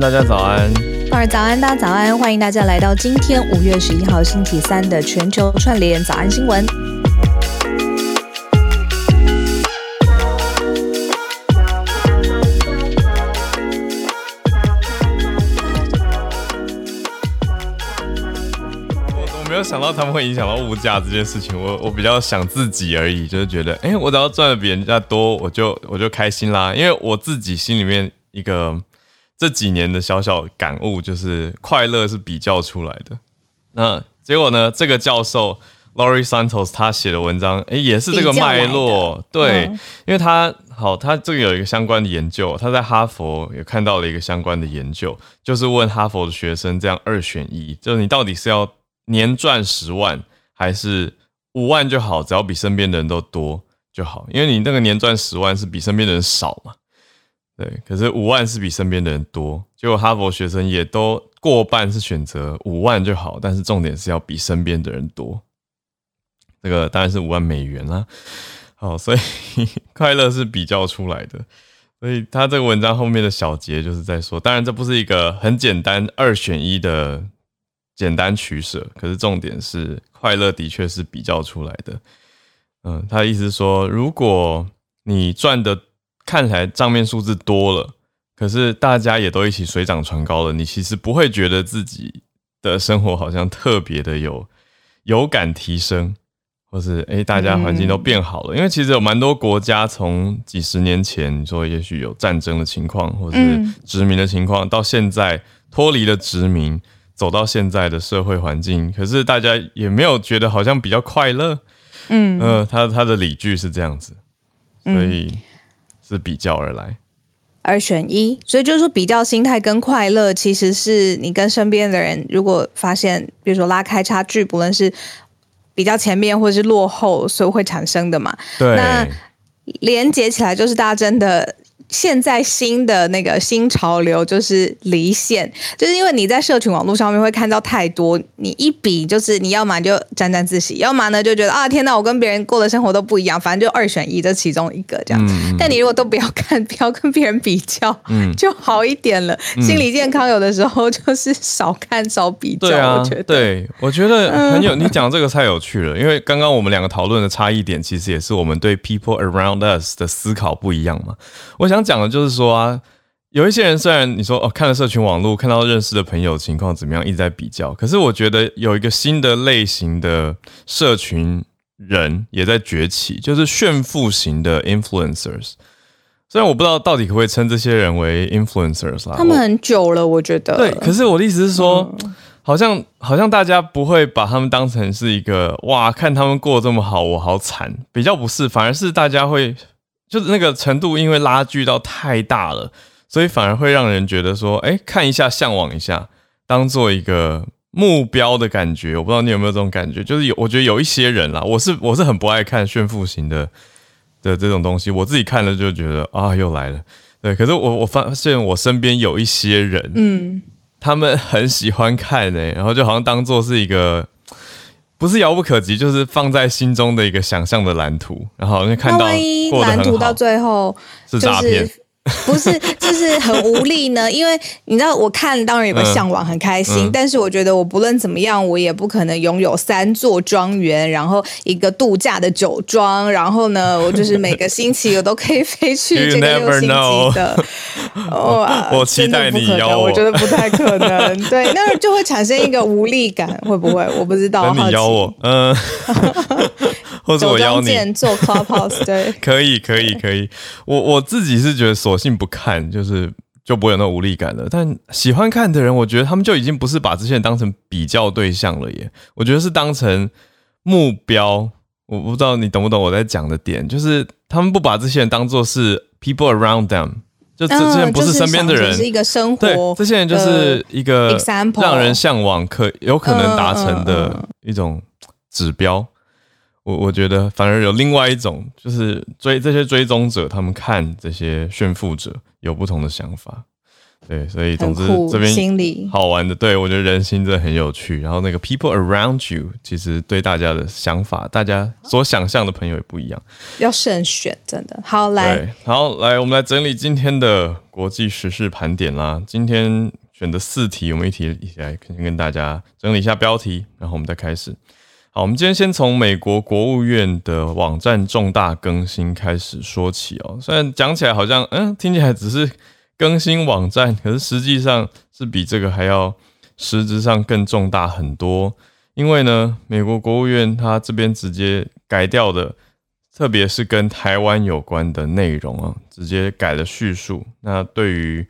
大家早安。早安，大家早安，欢迎大家来到今天五月十一号星期三的全球串联早安新闻。我没有想到他们会影响到物价这件事情，我我比较想自己而已，就是觉得，哎，我只要赚的比人家多，我就我就开心啦。因为我自己心里面一个这几年的小小感悟，就是快乐是比较出来的。那结果呢，这个教授 Laurie Santos 他写的文章，哎，也是这个脉络，对，因为他好，他这个有一个相关的研究，他在哈佛也看到了一个相关的研究，就是问哈佛的学生这样二选一，就是你到底是要。年赚十万还是五万就好，只要比身边的人都多就好，因为你那个年赚十万是比身边的人少嘛，对。可是五万是比身边的人多，结果哈佛学生也都过半是选择五万就好，但是重点是要比身边的人多。这个当然是五万美元啦。好，所以 快乐是比较出来的。所以他这个文章后面的小结就是在说，当然这不是一个很简单二选一的。简单取舍，可是重点是快乐的确是比较出来的。嗯，他的意思是说，如果你赚的看起来账面数字多了，可是大家也都一起水涨船高了，你其实不会觉得自己的生活好像特别的有 有感提升，或是诶大家环境都变好了。因为其实有蛮多国家从几十年前你说也许有战争的情况，或是殖民的情况，到现在脱离了殖民。走到现在的社会环境，可是大家也没有觉得好像比较快乐。嗯，呃，他他的理据是这样子，所以是比较而来，二选一。所以就是说，比较心态跟快乐，其实是你跟身边的人，如果发现，比如说拉开差距，不论是比较前面或者是落后，所以会产生的嘛。对，那连接起来就是大家真的。现在新的那个新潮流就是离线，就是因为你在社群网络上面会看到太多，你一比就是你要么就沾沾自喜，要么呢就觉得啊天哪，我跟别人过的生活都不一样，反正就二选一，这其中一个这样。但你如果都不要看，不要跟别人比较，就好一点了。心理健康有的时候就是少看少比较。我觉得，对我觉得很有，你讲这个太有趣了，因为刚刚我们两个讨论的差异点，其实也是我们对 people around us 的思考不一样嘛。我想。讲的就是说啊，有一些人虽然你说哦，看了社群网络，看到认识的朋友情况怎么样，一直在比较，可是我觉得有一个新的类型的社群人也在崛起，就是炫富型的 influencers。虽然我不知道到底可不可以称这些人为 influencers 啦，他们很久了，我觉得。对，可是我的意思是说，好像好像大家不会把他们当成是一个哇，看他们过这么好，我好惨，比较不是，反而是大家会。就是那个程度，因为拉锯到太大了，所以反而会让人觉得说，哎，看一下，向往一下，当做一个目标的感觉。我不知道你有没有这种感觉，就是有，我觉得有一些人啦，我是我是很不爱看炫富型的的这种东西，我自己看了就觉得啊，又来了。对，可是我我发现我身边有一些人，嗯，他们很喜欢看诶，然后就好像当做是一个。不是遥不可及，就是放在心中的一个想象的蓝图，然后看到蓝图到最后是诈骗。不是，就是很无力呢。因为你知道，我看当然有个向往，很开心。但是我觉得，我不论怎么样，我也不可能拥有三座庄园，然后一个度假的酒庄，然后呢，我就是每个星期我都可以飞去这个六星级的。哇，我期待你邀我，我觉得不太可能。对，那就会产生一个无力感，会不会？我不知道。你邀我，嗯。或者我邀你做 clubhouse，对，可以，可以，可以。我我自己是觉得索性不看，就是就不会有那无力感了。但喜欢看的人，我觉得他们就已经不是把这些人当成比较对象了耶。我觉得是当成目标。我不知道你懂不懂我在讲的点，就是他们不把这些人当做是 people around them，就这些人不是身边的人，是一个生活。对，这些人就是一个让人向往、可有可能达成的一种指标。我我觉得反而有另外一种，就是追这些追踪者，他们看这些炫富者有不同的想法。对，所以总之这边好玩的，对我觉得人心真的很有趣。然后那个 people around you，其实对大家的想法，大家所想象的朋友也不一样。要慎选，真的。好，来，对，好，来我们来整理今天的国际时事盘点啦。今天选的四题，我们一题一起来先跟大家整理一下标题，然后我们再开始。好，我们今天先从美国国务院的网站重大更新开始说起哦。虽然讲起来好像，嗯，听起来只是更新网站，可是实际上是比这个还要实质上更重大很多。因为呢，美国国务院它这边直接改掉的，特别是跟台湾有关的内容啊，直接改了叙述。那对于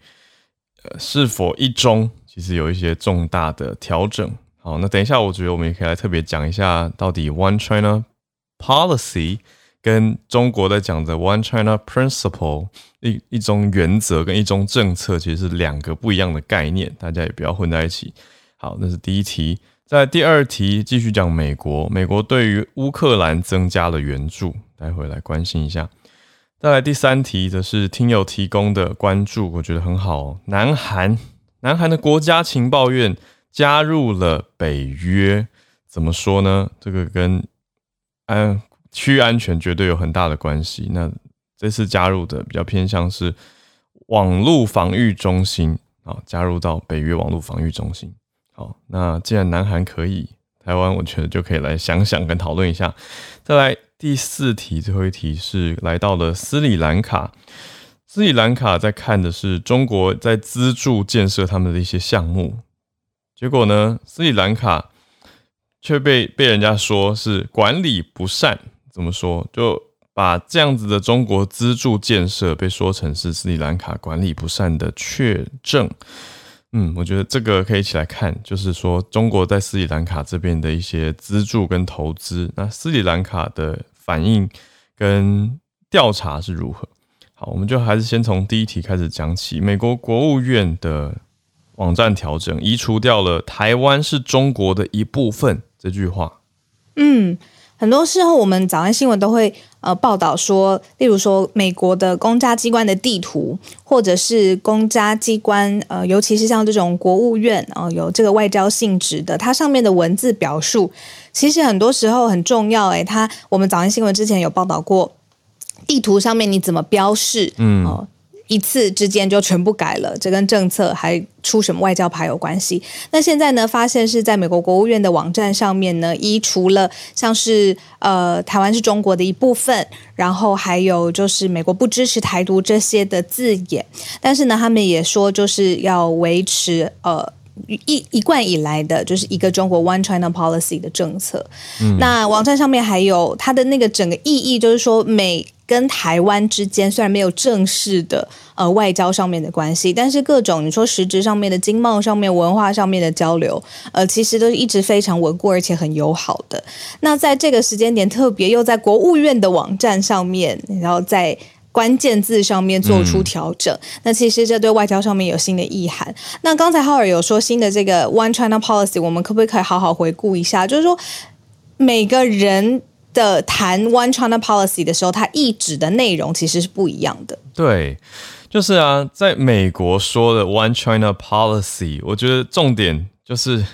呃是否一中，其实有一些重大的调整。好，那等一下，我觉得我们也可以来特别讲一下，到底 One China Policy 跟中国在讲的 One China Principle 一一种原则跟一种政策，其实是两个不一样的概念，大家也不要混在一起。好，那是第一题。在第二题继续讲美国，美国对于乌克兰增加了援助，待会来关心一下。再来第三题则是听友提供的关注，我觉得很好。南韩，南韩的国家情报院加入了北约，怎么说呢？这个跟安区域安全绝对有很大的关系。那这次加入的比较偏向是网络防御中心啊，加入到北约网络防御中心。好，那既然南韩可以，台湾我觉得就可以来想想跟讨论一下。再来第四题，最后一题是来到了斯里兰卡。斯里兰卡在看的是中国在资助建设他们的一些项目，结果呢，斯里兰卡却被被人家说是管理不善。怎么说？就把这样子的中国资助建设被说成是斯里兰卡管理不善的确证。嗯，我觉得这个可以一起来看，就是说中国在斯里兰卡这边的一些资助跟投资，那斯里兰卡的反应跟调查是如何？好，我们就还是先从第一题开始讲起。美国国务院的网站调整，移除掉了“台湾是中国的一部分”这句话。嗯，很多时候我们早安新闻都会呃报道说，例如说美国的公家机关的地图，或者是公家机关呃，尤其是像这种国务院呃有这个外交性质的，它上面的文字表述，其实很多时候很重要。诶，它我们早安新闻之前有报道过，地图上面你怎么标示，嗯哦。一次之间就全部改了，这跟政策还出什么外交牌有关系？那现在呢？发现是在美国国务院的网站上面呢，移除了像是呃台湾是中国的一部分，然后还有就是美国不支持台独这些的字眼。但是呢，他们也说就是要维持呃一一贯以来的就是一个中国 One China Policy 的政策。那网站上面还有它的那个整个意义，就是说美。跟台湾之间虽然没有正式的呃外交上面的关系，但是各种你说实质上面的经贸上面、文化上面的交流，呃，其实都是一直非常稳固而且很友好的。那在这个时间点，特别又在国务院的网站上面，然后在关键字上面做出调整，那其实这对外交上面有新的意涵。那刚才浩尔有说新的这个 One China Policy，我们可不可以好好回顾一下？就是说每个人。的谈 One China Policy 的时候，它意指的内容其实是不一样的。对，就是啊，在美国说的 One China Policy，我觉得重点就是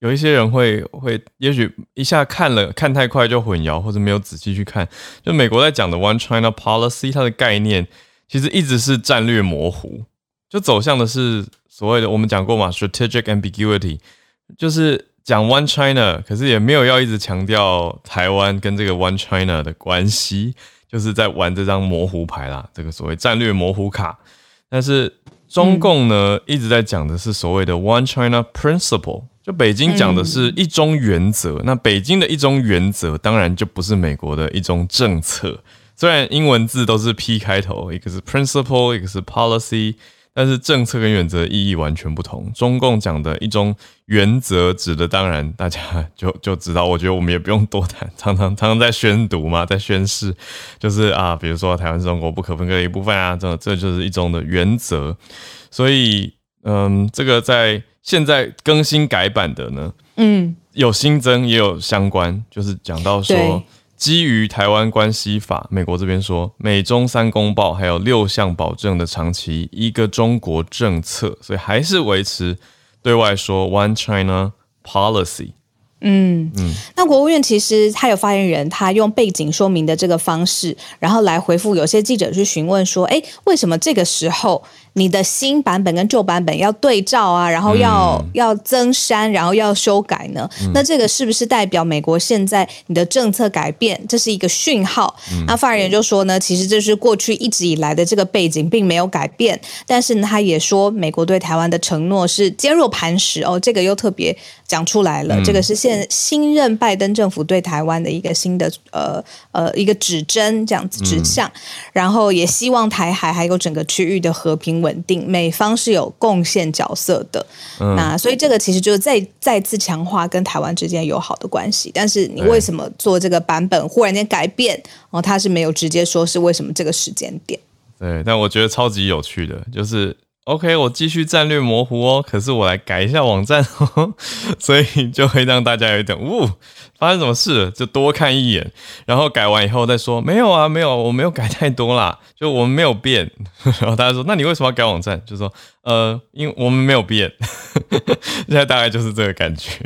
有一些人会会，也许一下看了看太快就混淆，或者没有仔细去看。就美国在讲的 One China Policy，它的概念其实一直是战略模糊，就走向的是所谓的我们讲过嘛，strategic ambiguity，就是。讲 One China，可是也没有要一直强调台湾跟这个 One China 的关系，就是在玩这张模糊牌啦，这个所谓战略模糊卡。但是中共呢，一直在讲的是所谓的 One China Principle，就北京讲的是一中原则。那北京的一中原则，当然就不是美国的一中政策。虽然英文字都是 P 开头，一个是 Principle，一个是 Policy。但是政策跟原则意义完全不同。中共讲的一中原则，指的当然大家就 就知道。我觉得我们也不用多谈，常常常常在宣读嘛，在宣誓，就是啊，比如说台湾是中国不可分割的一部分啊，这这就是一中的原则。所以，嗯，这个在现在更新改版的呢，嗯，有新增也有相关，就是讲到说。基于台湾关系法，美国这边说美中三公报还有六项保证的长期一个中国政策，所以还是维持对外说 One China policy。嗯嗯，那国务院其实他有发言人，他用背景说明的这个方式，然后来回复有些记者去询问说，哎，为什么这个时候？你的新版本跟旧版本要对照啊，然后要要增删，然后要修改呢？那这个是不是代表美国现在你的政策改变？这是一个讯号？那发言人就说呢，其实这是过去一直以来的这个背景并没有改变，但是呢，他也说美国对台湾的承诺是坚若磐石哦，这个又特别讲出来了，这个是现新任拜登政府对台湾的一个新的呃呃一个指针这样子指向，然后也希望台海还有整个区域的和平。稳定，美方是有贡献角色的，那所以这个其实就是再再次强化跟台湾之间友好的关系。但是你为什么做这个版本忽然间改变？哦，他是没有直接说是为什么这个时间点。对，但我觉得超级有趣的，就是 OK，我继续战略模糊哦，可是我来改一下网站，所以就会让大家有一点呜。发生什么事就多看一眼，然后改完以后再说。没有啊，没有，我没有改太多啦，就我们没有变。然后大家说，那你为什么要改网站？就说，呃，因为我们没有变。现在大概就是这个感觉。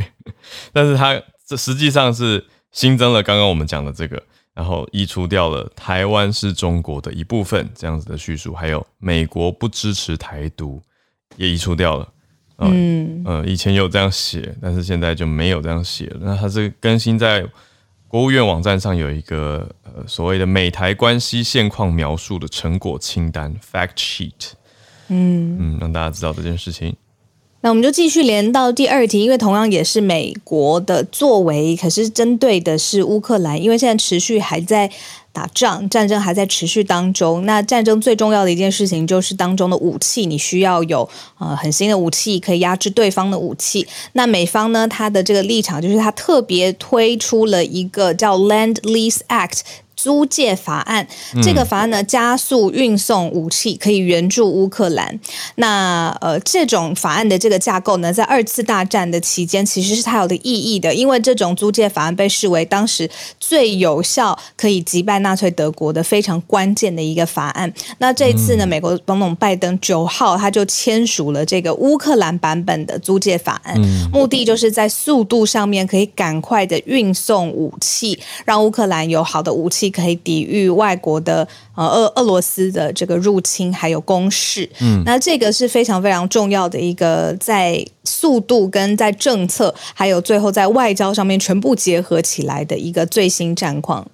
但是它这实际上是新增了刚刚我们讲的这个，然后移除掉了台湾是中国的一部分这样子的叙述，还有美国不支持台独也移除掉了。嗯呃，以前有这样写，但是现在就没有这样写了。那它是更新在国务院网站上有一个呃所谓的美台关系现况描述的成果清单 （fact sheet）。嗯嗯，让大家知道这件事情。那我们就继续连到第二题，因为同样也是美国的作为，可是针对的是乌克兰，因为现在持续还在。打仗，战争还在持续当中。那战争最重要的一件事情就是当中的武器，你需要有呃很新的武器可以压制对方的武器。那美方呢，他的这个立场就是他特别推出了一个叫 Land Lease Act。租借法案，这个法案呢，加速运送武器，可以援助乌克兰。那呃，这种法案的这个架构呢，在二次大战的期间，其实是它有的意义的，因为这种租借法案被视为当时最有效可以击败纳粹德国的非常关键的一个法案。那这一次呢，美国总统拜登九号他就签署了这个乌克兰版本的租借法案，目的就是在速度上面可以赶快的运送武器，让乌克兰有好的武器。可以抵御外国的呃俄俄罗斯的这个入侵，还有攻势。嗯，那这个是非常非常重要的一个在速度跟在政策，还有最后在外交上面全部结合起来的一个最新战况。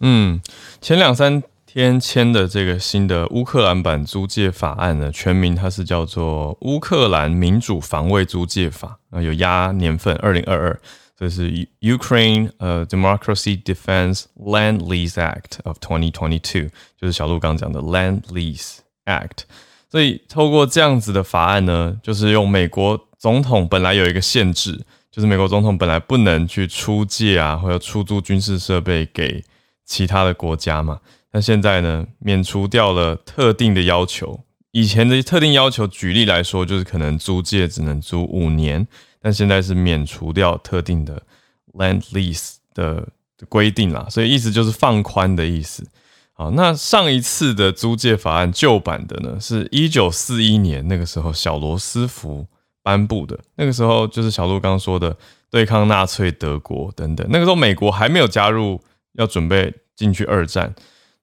嗯，前两三天签的这个新的乌克兰版租借法案呢，全名它是叫做《乌克兰民主防卫租借法》，啊，有压年份二零二二。这是 Ukraine 呃 Democracy Defense Land Lease Act of 2022，就是小鹿刚讲的 Land Lease Act。所以透过这样子的法案呢，就是用美国总统本来有一个限制，就是美国总统本来不能去出借啊，或者出租军事设备给其他的国家嘛。那现在呢，免除掉了特定的要求。以前的特定要求，举例来说，就是可能租借只能租五年。但现在是免除掉特定的 land lease 的规定啦，所以意思就是放宽的意思。好，那上一次的租借法案旧版的呢，是一九四一年那个时候小罗斯福颁布的，那个时候就是小鹿刚说的对抗纳粹德国等等，那个时候美国还没有加入，要准备进去二战。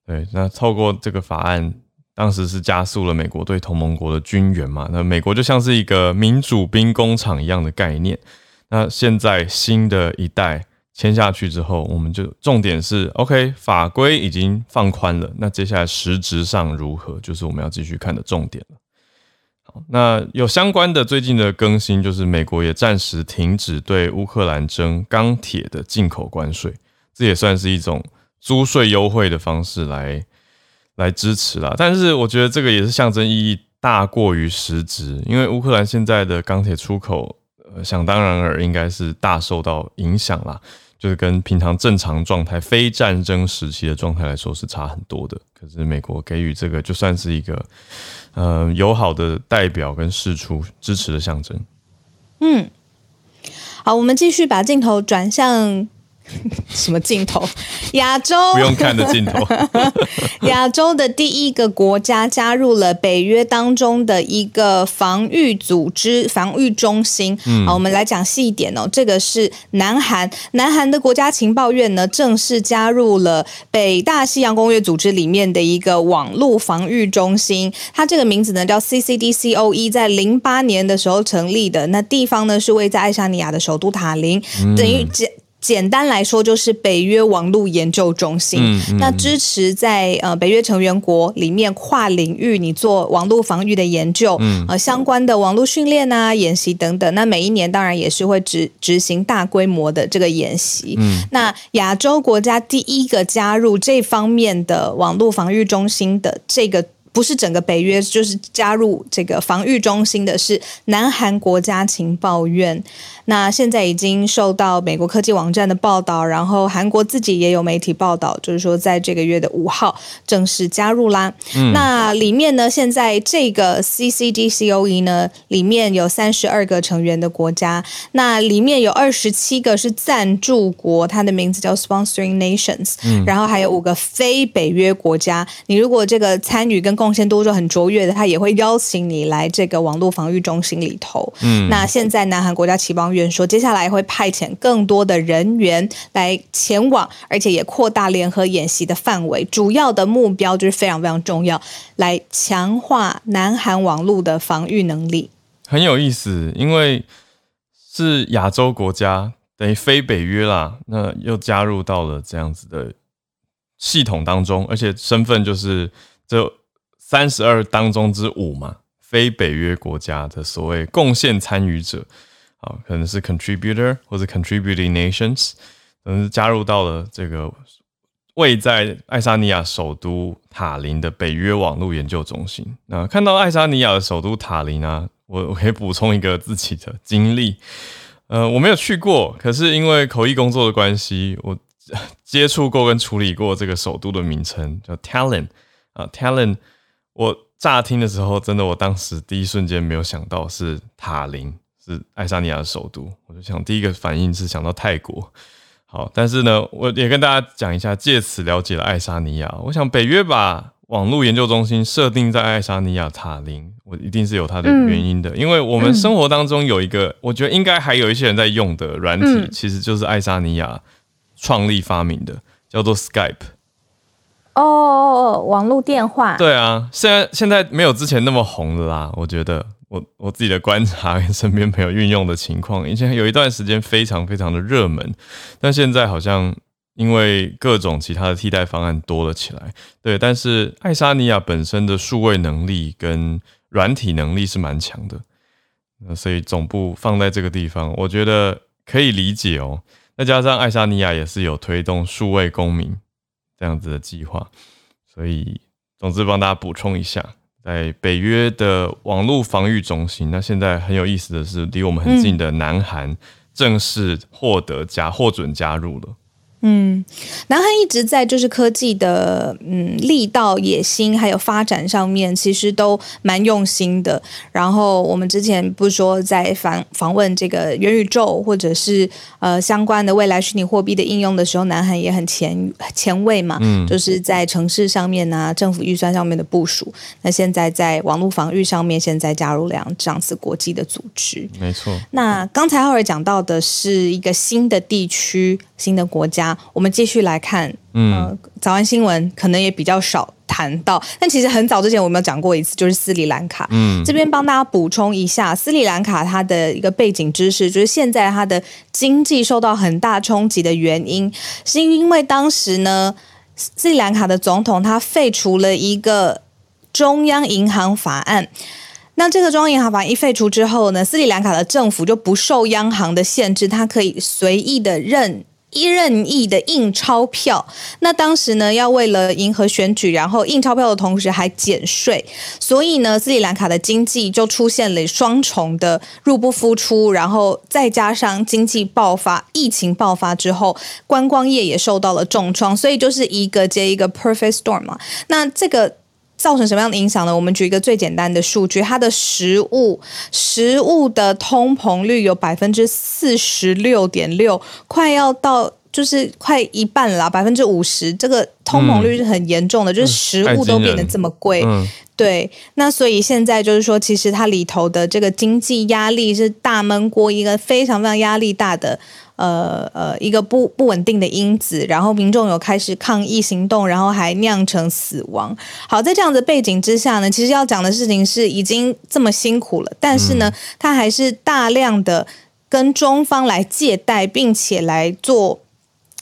对，那透过这个法案。当时是加速了美国对同盟国的军援嘛？那美国就像是一个民主兵工厂一样的概念。那现在新的一代签下去之后，我们就重点是 OK，法规已经放宽了。那接下来实质上如何，就是我们要继续看的重点了。好，那有相关的最近的更新，就是美国也暂时停止对乌克兰征钢铁的进口关税，这也算是一种租税优惠的方式来。来支持啦，但是我觉得这个也是象征意义大过于实质，因为乌克兰现在的钢铁出口，呃，想当然尔应该是大受到影响啦，就是跟平常正常状态、非战争时期的状态来说是差很多的。可是美国给予这个就算是一个，呃，友好的代表跟示出支持的象征。嗯，好，我们继续把镜头转向。什么镜头？亚洲不用看的镜头。亚洲的第一个国家加入了北约当中的一个防御组织、防御中心。好，我们来讲细一点哦。这个是南韩，南韩的国家情报院呢，正式加入了北大西洋公约组织里面的一个网络防御中心。它这个名字呢叫 CCDCOE，在零八年的时候成立的。那地方呢是位在爱沙尼亚的首都塔林，等于简简单来说就是北约网络研究中心。那支持在呃北约成员国里面跨领域你做网络防御的研究，呃相关的网络训练啊、演习等等。那每一年当然也是会执执行大规模的这个演习。那亚洲国家第一个加入这方面的网络防御中心的这个。不是整个北约，就是加入这个防御中心的是南韩国家情报院。那现在已经受到美国科技网站的报道，然后韩国自己也有媒体报道，就是说在这个月的五号正式加入啦。那里面呢，现在这个 CCDCOE 呢，里面有三十二个成员的国家，那里面有二十七个是赞助国，它的名字叫 Sponsoring Nations，然后还有五个非北约国家。你如果这个参与跟贡献度就很卓越的，他也会邀请你来这个网络防御中心里头。嗯，那现在南韩国家情报院说，接下来会派遣更多的人员来前往，而且也扩大联合演习的范围。主要的目标就是非常非常重要，来强化南韩网络的防御能力。很有意思，因为是亚洲国家，等于非北约啦，那又加入到了这样子的系统当中，而且身份就是这。三十二当中之五嘛，非北约国家的所谓贡献参与者，啊，可能是 contributor 或者 contributing nations，可能是加入到了这个位在爱沙尼亚首都塔林的北约网络研究中心。那看到爱沙尼亚的首都塔林啊，我 我可以补充一个自己的经历，呃，我没有去过，可是因为口译工作的关系，我接触过跟处理过这个首都的名称叫 Tallinn 啊，Tallinn。我乍听的时候，真的，我当时第一瞬间没有想到是塔林，是爱沙尼亚的首都，我就想第一个反应是想到泰国。好，但是呢，我也跟大家讲一下，借此了解了爱沙尼亚。我想北约把网络研究中心设定在爱沙尼亚塔林，我一定是有它的原因的，因为我们生活当中有一个，我觉得应该还有一些人在用的软体，其实就是爱沙尼亚创立发明的，叫做 Skype。哦哦哦，网络电话。对啊，现在现在没有之前那么红了啦。我觉得我我自己的观察跟身边朋友运用的情况，以前有一段时间非常非常的热门，但现在好像因为各种其他的替代方案多了起来。对，但是爱沙尼亚本身的数位能力跟软体能力是蛮强的，那所以总部放在这个地方，我觉得可以理解哦。再加上爱沙尼亚也是有推动数位公民。这样子的计划，所以总之帮大家补充一下，在北约的网络防御中心，那现在很有意思的是，离我们很近的南韩正式获得加获准加入了。嗯，南韩一直在就是科技的嗯力道、野心还有发展上面，其实都蛮用心的。然后我们之前不是说在访访问这个元宇宙或者是呃相关的未来虚拟货币的应用的时候，南韩也很前前卫嘛，嗯，就是在城市上面啊，政府预算上面的部署。那现在在网络防御上面，现在加入两这样子国际的组织，没错。那刚才浩尔讲到的是一个新的地区、新的国家。我们继续来看，嗯，早安新闻可能也比较少谈到，但其实很早之前我们有讲过一次，就是斯里兰卡。嗯，这边帮大家补充一下，斯里兰卡它的一个背景知识，就是现在它的经济受到很大冲击的原因，是因为当时呢，斯里兰卡的总统他废除了一个中央银行法案。那这个中央银行法一废除之后呢，斯里兰卡的政府就不受央行的限制，它可以随意的任。一任意的印钞票，那当时呢，要为了迎合选举，然后印钞票的同时还减税，所以呢，斯里兰卡的经济就出现了双重的入不敷出，然后再加上经济爆发、疫情爆发之后，观光业也受到了重创，所以就是一个接一个 perfect storm 嘛。那这个。造成什么样的影响呢？我们举一个最简单的数据，它的食物食物的通膨率有百分之四十六点六，快要到。就是快一半了，百分之五十，这个通膨率是很严重的，就是食物都变得这么贵。对，那所以现在就是说，其实它里头的这个经济压力是大闷锅，一个非常非常压力大的。呃呃，一个不不稳定的因子，然后民众有开始抗议行动，然后还酿成死亡。好，在这样的背景之下呢，其实要讲的事情是已经这么辛苦了，但是呢，他还是大量的跟中方来借贷，并且来做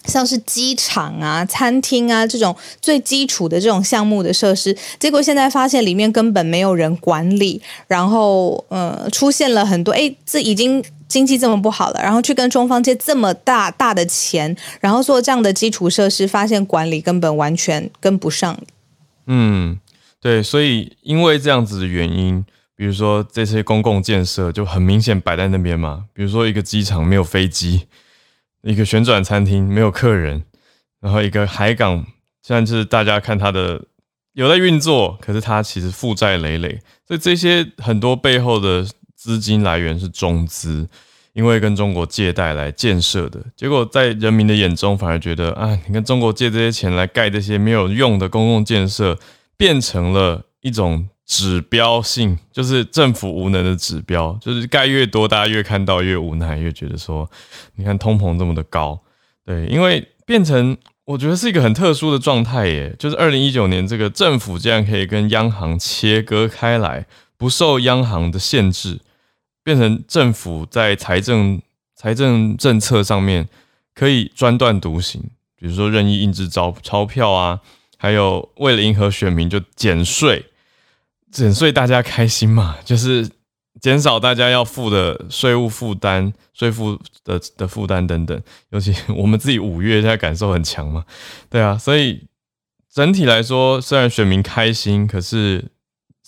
像是机场啊、餐厅啊这种最基础的这种项目的设施，结果现在发现里面根本没有人管理，然后呃，出现了很多哎，这已经。经济这么不好了，然后去跟中方借这么大大的钱，然后做这样的基础设施，发现管理根本完全跟不上。嗯，对，所以因为这样子的原因，比如说这些公共建设就很明显摆在那边嘛，比如说一个机场没有飞机，一个旋转餐厅没有客人，然后一个海港，现在是大家看它的有在运作，可是它其实负债累累，所以这些很多背后的。资金来源是中资，因为跟中国借贷来建设的，结果在人民的眼中反而觉得啊，你跟中国借这些钱来盖这些没有用的公共建设，变成了一种指标性，就是政府无能的指标，就是盖越多，大家越看到越无奈，越觉得说，你看通膨这么的高，对，因为变成我觉得是一个很特殊的状态耶，就是二零一九年这个政府竟然可以跟央行切割开来，不受央行的限制。变成政府在财政财政政策上面可以专断独行，比如说任意印制钞钞票啊，还有为了迎合选民就减税，减税大家开心嘛，就是减少大家要付的税务负担、税负的的负担等等。尤其我们自己五月现在感受很强嘛，对啊，所以整体来说，虽然选民开心，可是。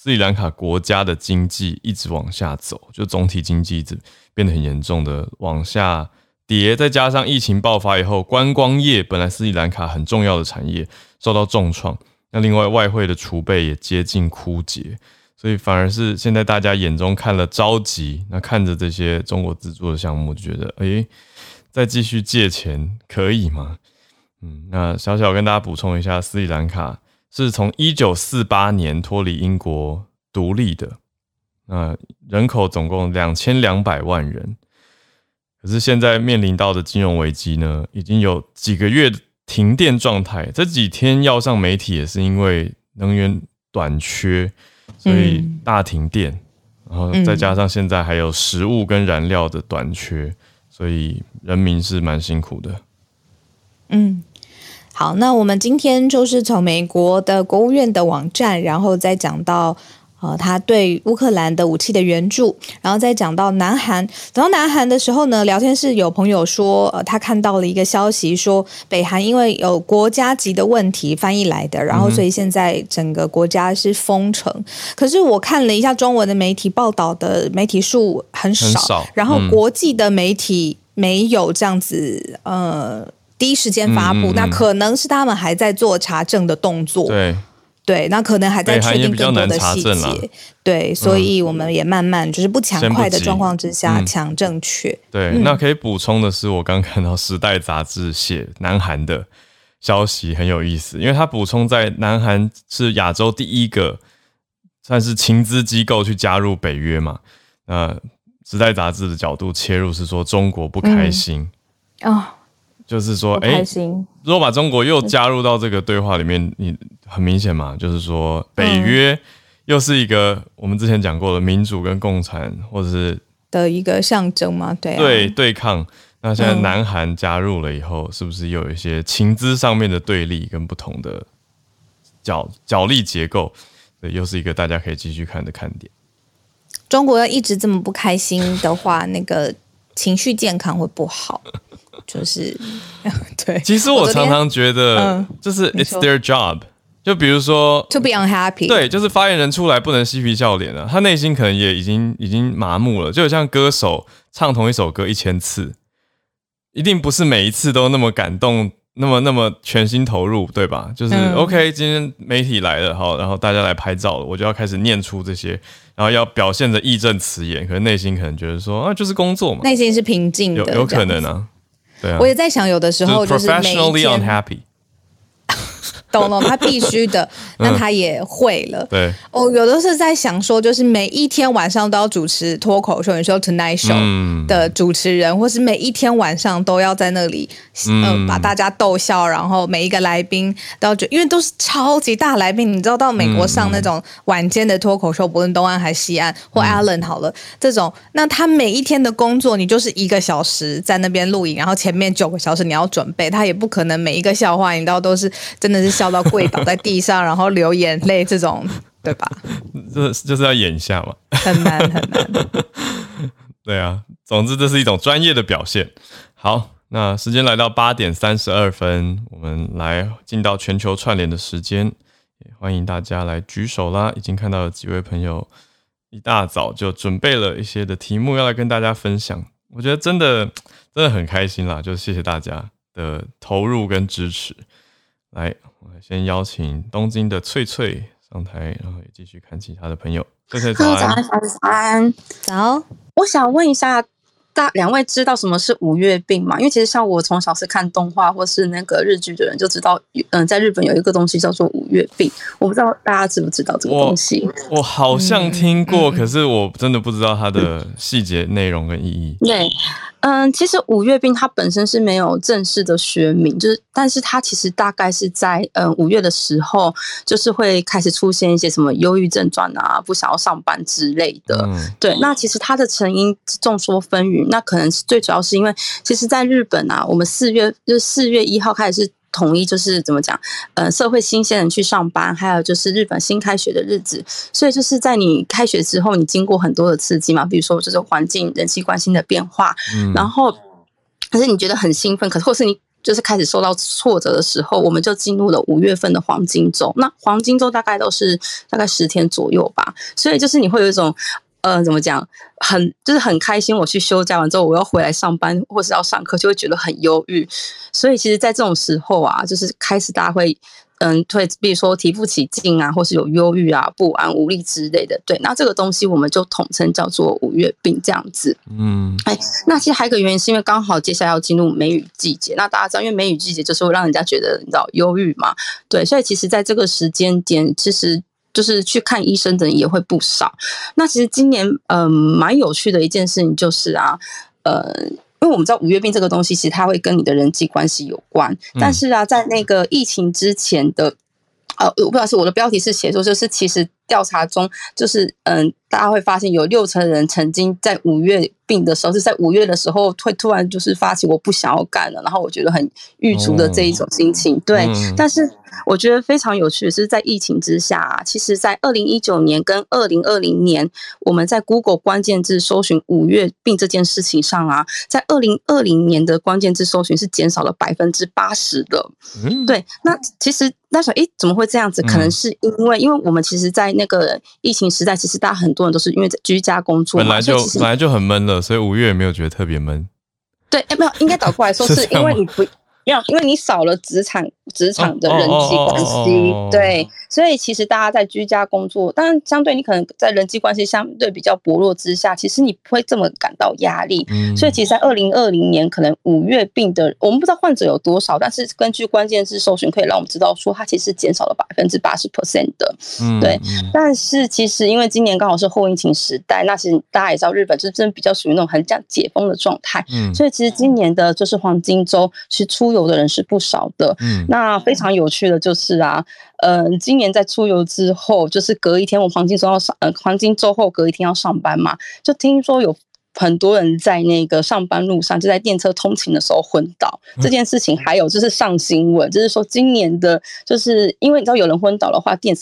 斯里兰卡国家的经济一直往下走，就总体经济一直变得很严重的往下跌，再加上疫情爆发以后，观光业本来斯里兰卡很重要的产业受到重创，那另外外汇的储备也接近枯竭，所以反而是现在大家眼中看了着急，那看着这些中国资助的项目，就觉得哎，再继续借钱可以吗？嗯，那小小跟大家补充一下，斯里兰卡。是从一九四八年脱离英国独立的，那人口总共两千两百万人，可是现在面临到的金融危机呢，已经有几个月停电状态。这几天要上媒体也是因为能源短缺，所以大停电，然后再加上现在还有食物跟燃料的短缺，所以人民是蛮辛苦的。嗯。好，那我们今天就是从美国的国务院的网站，然后再讲到呃，他对乌克兰的武器的援助，然后再讲到南韩。等到南韩的时候呢，聊天室有朋友说，呃，他看到了一个消息，说北韩因为有国家级的问题翻译来的，然后所以现在整个国家是封城。可是我看了一下中文的媒体报道的媒体数很少，然后国际的媒体没有这样子，呃。第一时间发布，那可能是他们还在做查证的动作。对对，那可能还在确定更多的细节。对，所以我们也慢慢就是不强快的状况之下强正确。对，那可以补充的是，我刚看到《时代》杂志写南韩的消息很有意思，因为它补充在南韩是亚洲第一个算是情资机构去加入北约嘛。那《时代》杂志的角度切入是说中国不开心啊。就是说，哎，如果把中国又加入到这个对话里面，你很明显嘛，就是说北约又是一个我们之前讲过的民主跟共产或者是的一个象征嘛，对对对抗。那现在南韩加入了以后，是不是又有一些情资上面的对立跟不同的角角力结构？对，又是一个大家可以继续看的看点。中国要一直这么不开心的话，那个情绪健康会不好。就是 对，其实我常常觉得，就是 it's their job。就比如说，to be unhappy，对，就是发言人出来不能嬉皮笑脸了，他内心可能也已经已经麻木了。就像歌手唱同一首歌一千次，一定不是每一次都那么感动，那么那么全心投入，对吧？就是 OK，今天媒体来了，好，然后大家来拍照了，我就要开始念出这些，然后要表现的义正辞严，可是内心可能觉得说啊，就是工作嘛，内心是平静的，有有可能啊。对啊，我也在想，有的时候就是 professionally unhappy。懂懂，他必须的，那他也会了。对，哦，有的是在想说，就是每一天晚上都要主持脱口秀，你说 Tonight Show 嗯。的主持人，或是每一天晚上都要在那里，嗯、嗯把大家逗笑，然后每一个来宾都要觉，因为都是超级大来宾，你知道到美国上那种晚间的脱口秀，不论东岸还是西岸，或 Allen 好了，这种，那他每一天的工作，你就是一个小时在那边录影，然后前面九个小时你要准备，他也不可能每一个笑话，你知道都是真的是笑到跪倒 在地上，然后流眼泪这种，对吧？这就是要演一下嘛。很难很难。对啊，总之这是一种专业的表现。好，那时间来到八点三十二分，我们来进到全球串联的时间，也欢迎大家来举手啦。已经看到有几位朋友一大早就准备了一些的题目要来跟大家分享，我觉得真的真的很开心啦，就谢谢大家的投入跟支持。来，我先邀请东京的翠翠上台，然后也继续看其他的朋友。翠翠早安安，。早安，早安。早，我想问一下，大两位知道什么是五月病吗？因为其实像我从小是看动画或是那个日剧的人，就知道，嗯、在日本有一个东西叫做五月病。我不知道大家知不知道这个我东西？我好像听过，可是我真的不知道它的细节内容跟意义。对，嗯，其实五月病它本身是没有正式的学名，就是，但是它其实大概是在嗯五月的时候，就是会开始出现一些什么忧郁症状啊，不想要上班之类的。嗯对，那其实它的成因众说纷纭，那可能是最主要是因为，其实在日本啊，我们四月就是四月一号开始是统一，就是怎么讲，呃，社会新鲜人去上班，还有就是日本新开学的日子，所以就是在你开学之后，你经过很多的刺激嘛，比如说这种环境、人际关系的变化，嗯然后可是你觉得很兴奋，可是或是你就是开始受到挫折的时候，我们就进入了五月份的黄金周。那黄金周大概都是大概十天左右吧，所以就是你会有一种。呃，怎么讲？很就是很开心。我去休假完之后，我要回来上班或是要上课，就会觉得很忧郁。所以其实，在这种时候啊，就是开始大家会嗯，会比如说提不起劲啊，或是有忧郁啊、不安、无力之类的。对，那这个东西我们就统称叫做五月病这样子。嗯哎那其实还有一个原因，是因为刚好接下来要进入梅雨季节。那大家知道，因为梅雨季节就是会让人家觉得你知道忧郁嘛，对，所以其实在这个时间点，其实就是去看医生的人也会不少。那其实今年嗯蛮有趣的一件事情就是啊，呃。因为我们知道五月病这个东西，其实它会跟你的人际关系有关。但是啊，在那个疫情之前的，呃，我不知道是我的标题是写说，就是其实调查中，就是嗯，大家会发现有六成人曾经在五月病的时候，是在五月的时候会突然就是发起我不想要干了，然后我觉得很郁卒的这一种心情。对，嗯但是我觉得非常有趣的是，在疫情之下、啊，其实，在二零一九年跟二零二零年，我们在 Google 关键字搜寻五月病这件事情上啊，在二零二零年的关键字搜寻是减少了百分之八十的。嗯，对，那其实那时候，诶，怎么会这样子？可能嗯是因为，因为我们其实，在那个疫情时代，其实大家很多人都是因为在居家工作，本来就本来就很闷了，所以五月也没有觉得特别闷。对，诶没有，应该倒过来说，是因为你不。没有，因为你少了职场职场的人际关系哦，对，所以其实大家在居家工作，当然相对你可能在人际关系相对比较薄弱之下，其实你不会这么感到压力。嗯，所以其实，在二零二零年，可能五月病的，我们不知道患者有多少，但是根据关键字搜寻，可以让我们知道说，它其实减少了百分之八十 percent 的。嗯对嗯但是其实因为今年刚好是后疫情时代，那其实大家也知道，日本就是真的比较属于那种很讲解封的状态，嗯所以其实今年的就是黄金周，其实出游的人是不少的。嗯那非常有趣的就是啊，呃，今年在出游之后，就是隔一天我黄金周要上，呃，黄金周后隔一天要上班嘛，就听说有。很多人在那个上班路上，就在电车通勤的时候昏倒，这件事情还有就是上新闻，就是说今年的，就是因为你知道有人昏倒的话，电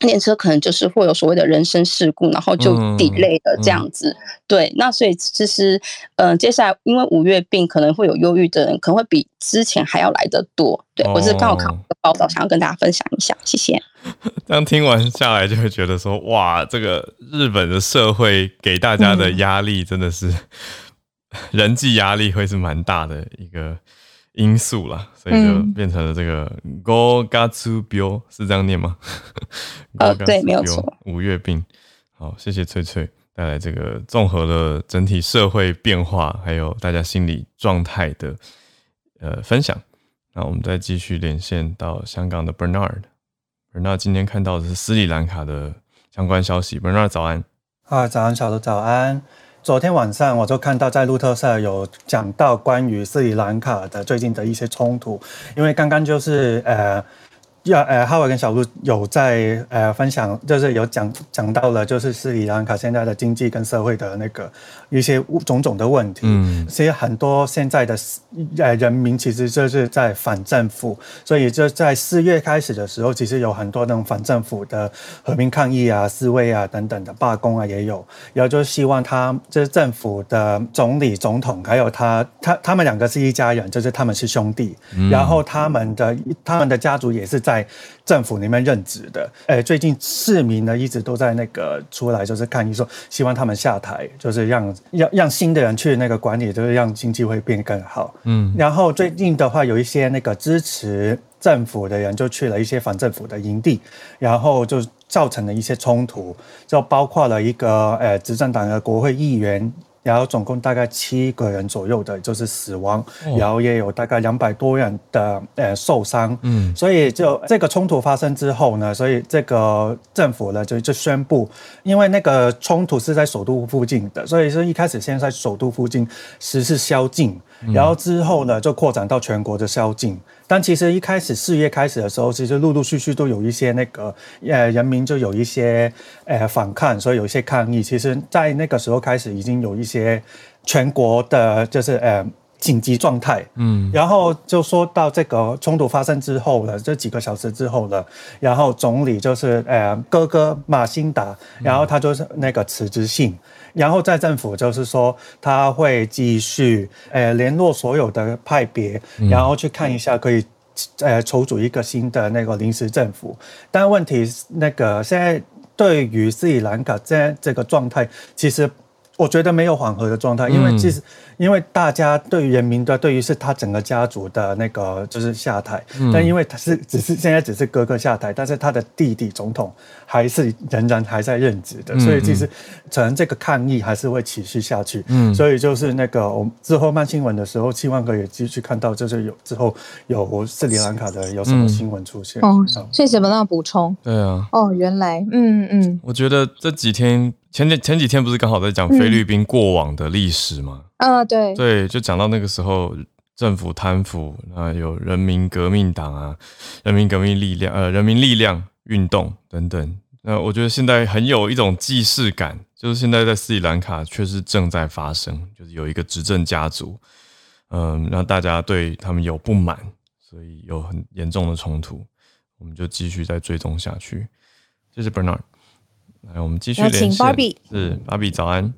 电车可能就是会有所谓的人身事故，然后就嗯 delay 了这样子。对，那所以其实，呃，接下来因为五月病可能会有忧郁的人，可能会比之前还要来得多。对我是刚好看哦到这个报道，想要跟大家分享一下，谢谢。这样听完下来，就会觉得说，哇，这个日本的社会给大家的压力真的是、人际压力会是蛮大的一个因素啦，所以就嗯变成了这个 Go Gatsu Bio 是这样念吗？呃 Go 对没有错五月病。好，谢谢翠翠带来这个综合了整体社会变化，还有大家心理状态的呃分享。那我们再继续连线到香港的 Bernard。Bernard 今天看到的是斯里兰卡的相关消息。Bernard 早安。啊，早安，小卢，早安。昨天晚上我就看到在路透社有讲到关于斯里兰卡的最近的一些冲突，因为刚刚就是呃。要呃，哈维跟小鹿有在呃分享，就是有讲讲到了，就是斯里兰卡现在的经济跟社会的那个一些种种的问题。嗯，其实很多现在的呃人民其实就是在反政府，所以就在四月开始的时候，其实有很多那种反政府的和平抗议啊、示威啊等等的罢工啊也有。然后就希望他就是政府的总理、总统，还有他他他们两个是一家人，就是他们是兄弟。然后他们的他们的家族也是在。在政府里面任职的，哎，最近市民呢一直都在那个出来，就是抗议说，希望他们下台，就是让让让新的人去那个管理，就是让经济会变更好。嗯，然后最近的话，有一些那个支持政府的人就去了一些反政府的营地，然后就造成了一些冲突，就包括了一个呃执政党的国会议员。然后总共大概七个人左右的，就是死亡，然后也有大概两百多人的呃受伤。嗯，所以就这个冲突发生之后呢，所以这个政府呢就就宣布，因为那个冲突是在首都附近的，所以说一开始先在首都附近实施宵禁，然后之后呢就扩展到全国的宵禁。但其实一开始四月开始的时候，其实陆陆续续都有一些那个呃人民就有一些呃反抗，所以有一些抗议。其实，在那个时候开始，已经有一些全国的，就是呃紧急状态。嗯，然后就说到这个冲突发生之后了，这几个小时之后了，然后总理就是呃哥哥马辛达，然后他就是那个辞职信。然后在政府就是说，他会继续呃联络所有的派别，然后去看一下可以呃筹组一个新的那个临时政府。但问题那个现在对于斯里兰卡这这个状态，其实我觉得没有缓和的状态，因为其实。因为大家对于人民的，对于是他整个家族的那个就是下台，但因为他是只是现在只是哥哥下台，但是他的弟弟总统还是仍然还在任职的，所以其实可能这个抗议还是会持续下去。嗯，所以就是那个我们之后慢新闻的时候，希望可以继续看到，就是有之后有斯里兰卡的有什么新闻出现。哦，谢谢本大补充。对啊。哦，原来，嗯嗯。我觉得这几天前前前几天不是刚好在讲菲律宾过往的历史吗？啊，对对，就讲到那个时候政府贪腐，啊，有人民革命党啊，人民革命力量，呃，人民力量运动等等。那我觉得现在很有一种既视感，就是现在在斯里兰卡确实正在发生，就是有一个执政家族，嗯，让大家对他们有不满，所以有很严重的冲突。我们就继续再追踪下去。这是 Bernard，来，我们继续连线。是芭比，早安。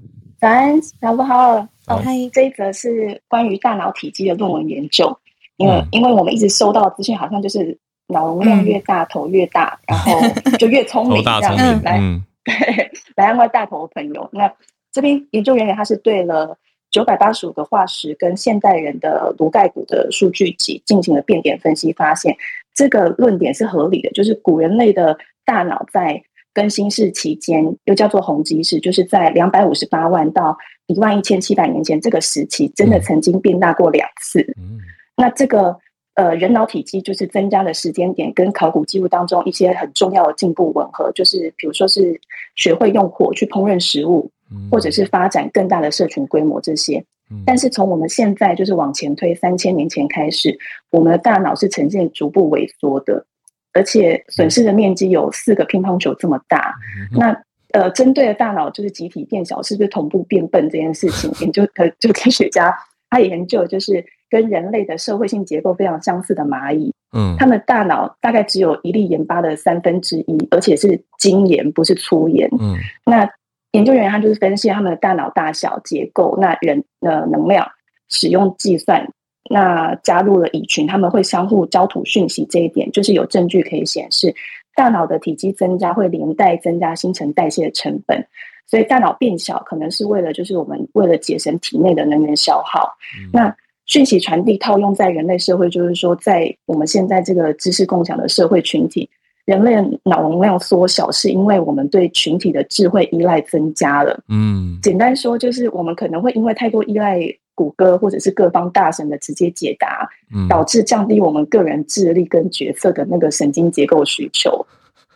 早安，小不好。哦，这一则是关于大脑体积的论文研究，因为因为我们一直收到资讯，好像就是脑容量越大，头越大，然后就越聪明 这样子。来，对，来安慰大头朋友。那这边研究人员他是对了九百八十五个化石跟现代人的颅盖骨的数据集进行了变点分析，发现这个论点是合理的，就是古人类的大脑在。更新世期间又叫做红基世，就是在两百五十八万到一万一千七百年前这个时期，真的曾经变大过两次。嗯，那这个呃人脑体积就是增加的时间点，跟考古记录当中一些很重要的进步吻合，就是比如说是学会用火去烹饪食物，或者是发展更大的社群规模这些。但是从我们现在就是往前推三千年前开始，我们的大脑是呈现逐步萎缩的。而且损失的面积有四个乒乓球这么大。那呃，针对的大脑就是集体变小，是不是同步变笨这件事情，研究呃，就科学家他研究，就是跟人类的社会性结构非常相似的蚂蚁，嗯，他们大脑大概只有一粒盐巴的三分之一，而且是精盐，不是粗盐。嗯，那研究人员他就是分析他们的大脑大小结构，那人的能量使用计算。那加入了蚁群，他们会相互交吐讯息，这一点就是有证据可以显示，大脑的体积增加会连带增加新陈代谢的成本，所以大脑变小可能是为了就是我们为了节省体内的能源消耗。那讯息传递套用在人类社会，就是说在我们现在这个知识共享的社会群体，人类脑容量缩小，是因为我们对群体的智慧依赖增加了。嗯，简单说就是我们可能会因为太多依赖。谷歌或者是各方大神的直接解答，导致降低我们个人智力跟决策的那个神经结构需求。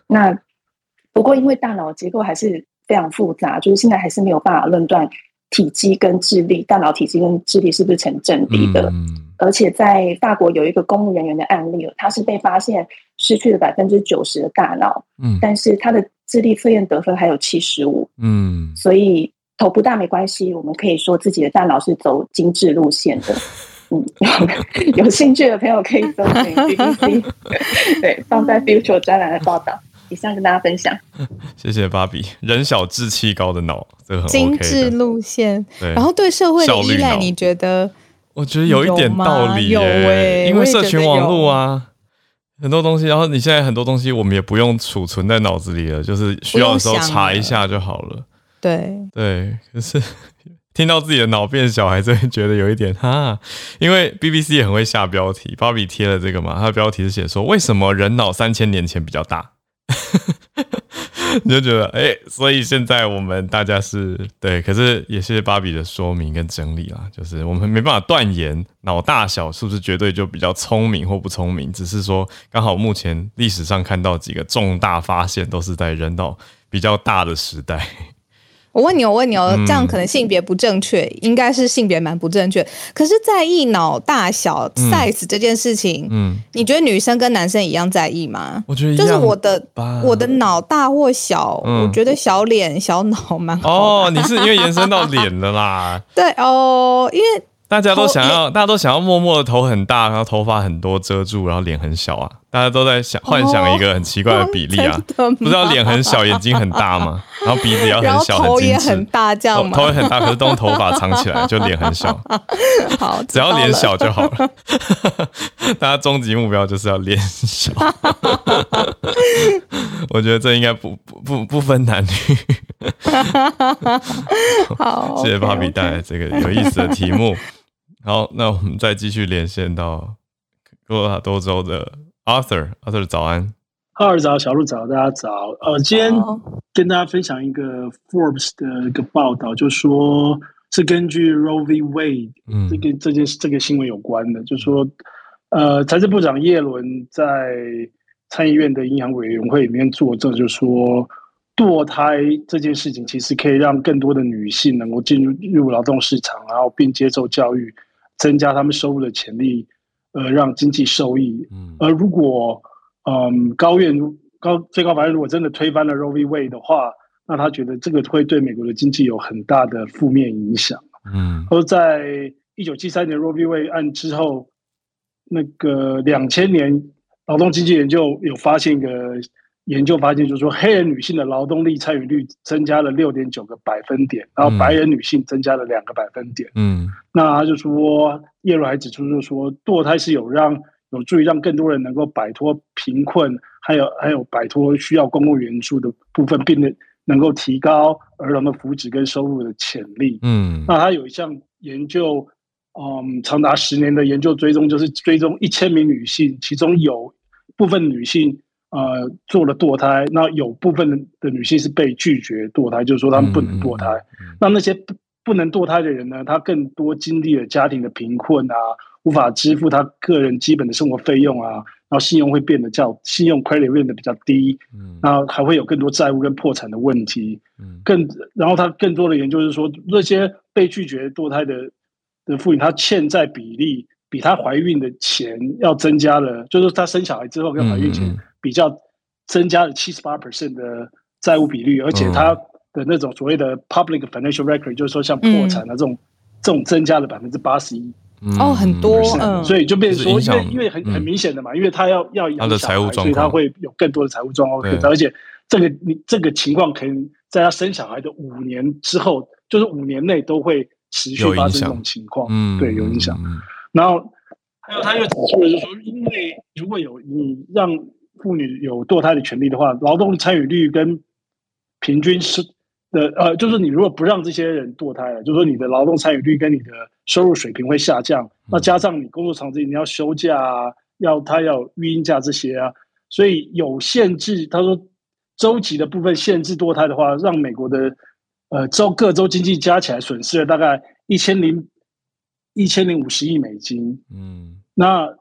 那不过因为大脑结构还是非常复杂，就是现在还是没有办法论断体积跟智力，大脑体积跟智力是不是成正比的。而且在法国有一个公务人员的案例，他是被发现失去了百分之九十的大脑，嗯，但是他的智力测验得分还有七十五，嗯，所以。头不大没关系，我们可以说自己的大脑是走精致路线的。嗯，有兴趣的朋友可以搜寻 BBC，对，放在 Future 专栏的报道。以上跟大家分享。谢谢芭比，人小志气高的脑，这个很精致路线。对，然后对社会的依赖，你觉得？我觉得有一点道理耶，因为社群网络啊，很多东西，然后你现在很多东西我们也不用储存在脑子里了，就是需要的时候查一下就好了。对对，可是听到自己的脑变小，还是会觉得有一点哈。因为 BBC 也很会下标题，芭比贴了这个嘛，它的标题是写说为什么人脑三千年前比较大，你就觉得哎，所以现在我们大家是对，可是也是芭比的说明跟整理啦，就是我们没办法断言脑大小是不是绝对就比较聪明或不聪明，只是说刚好目前历史上看到几个重大发现都是在人脑比较大的时代。我问你，我问你哦，这样可能性别不正确，应该是性别蛮不正确。可是在意脑大小 size 这件事情，嗯，你觉得女生跟男生一样在意吗？我觉得就是我的我的脑大或小，我觉得小脸小脑蛮好。哦，你是因为延伸到脸了啦？对哦，因为。大家都想要，大家都想要默默的头很大，然后头发很多遮住，然后脸很小啊！大家都在想幻想一个很奇怪的比例啊，不知道脸很小，眼睛很大吗？然后鼻子也要很小，头也很大，这样吗？头也很大，可是都用头发藏起来，就脸很小。好，只要脸小就好了。大家终极目标就是要脸小。我觉得这应该不不不不分男女。好，谢谢芭比带来这个有意思的题目。好，那我们再继续连线到科罗拉多州的 Arthur，Arthur 早安。哈尔早，小鹿早，大家早。呃，今天跟大家分享一个 Forbes 的一个报道，就说是根据 Roe v. Wade 这个这件这个新闻有关的，就说呃，财政部长耶伦在参议院的银行委员会里面作证，就说。堕胎这件事情其实可以让更多的女性能够进入入劳动市场，然后并接受教育，增加他们收入的潜力，呃，让经济受益。嗯，而如果嗯高院高最高法院如果真的推翻了 Roe v. Wade 的话，那他觉得这个会对美国的经济有很大的负面影响。嗯，而在一九七三年 Roe v. Wade 案之后，那个两千年劳动经济研究有发现一个。研究发现，就是说，黑人女性的劳动力参与率增加了六点九个百分点，然后白人女性增加了两个百分点。嗯，那他就说，叶伦还指出，就是说，堕胎是有让有助于让更多人能够摆脱贫困，还有还有摆脱需要公共援助的部分，并能能够提高儿童的福祉跟收入的潜力。嗯，那他有一项研究，嗯，长达十年的研究追踪，就是追踪一千名女性，其中有部分女性。呃，做了堕胎，那有部分的女性是被拒绝堕胎，就是说她们不能堕胎。那那些不不能堕胎的人呢，她更多经历了家庭的贫困啊，无法支付她个人基本的生活费用啊，然后信用会变得较信用 credit 变得比较低，嗯，然后还会有更多债务跟破产的问题，嗯，更然后他更多的研究是说，那些被拒绝堕胎的的妇女，她欠债比例比她怀孕的钱要增加了，就是她生小孩之后跟怀孕前。比较增加了七十八 percent 的债务比率，而且它的那种所谓的 public financial record，就是说像破产的这种，这种增加了百分之八十一。哦，很多，所以就变成说，因为因为很很明显的嘛，因为他要要养小孩，所以他会有更多的财务状况，而且这个你这个情况可能在他生小孩的五年之后，就是五年内都会持续发生这种情况，嗯，对，有影响。然后还有他又指出了，就是说，因为如果有你让妇女有堕胎的权利的话，劳动参与率跟平均是的呃，就是你如果不让这些人堕胎了，就是说你的劳动参与率跟你的收入水平会下降。那加上你工作长期你要休假啊，要他要育婴假这些啊，所以有限制。他说周期的部分限制堕胎的话，让美国的呃州各州经济加起来损失了大概一千零一千零五十亿美金。嗯，那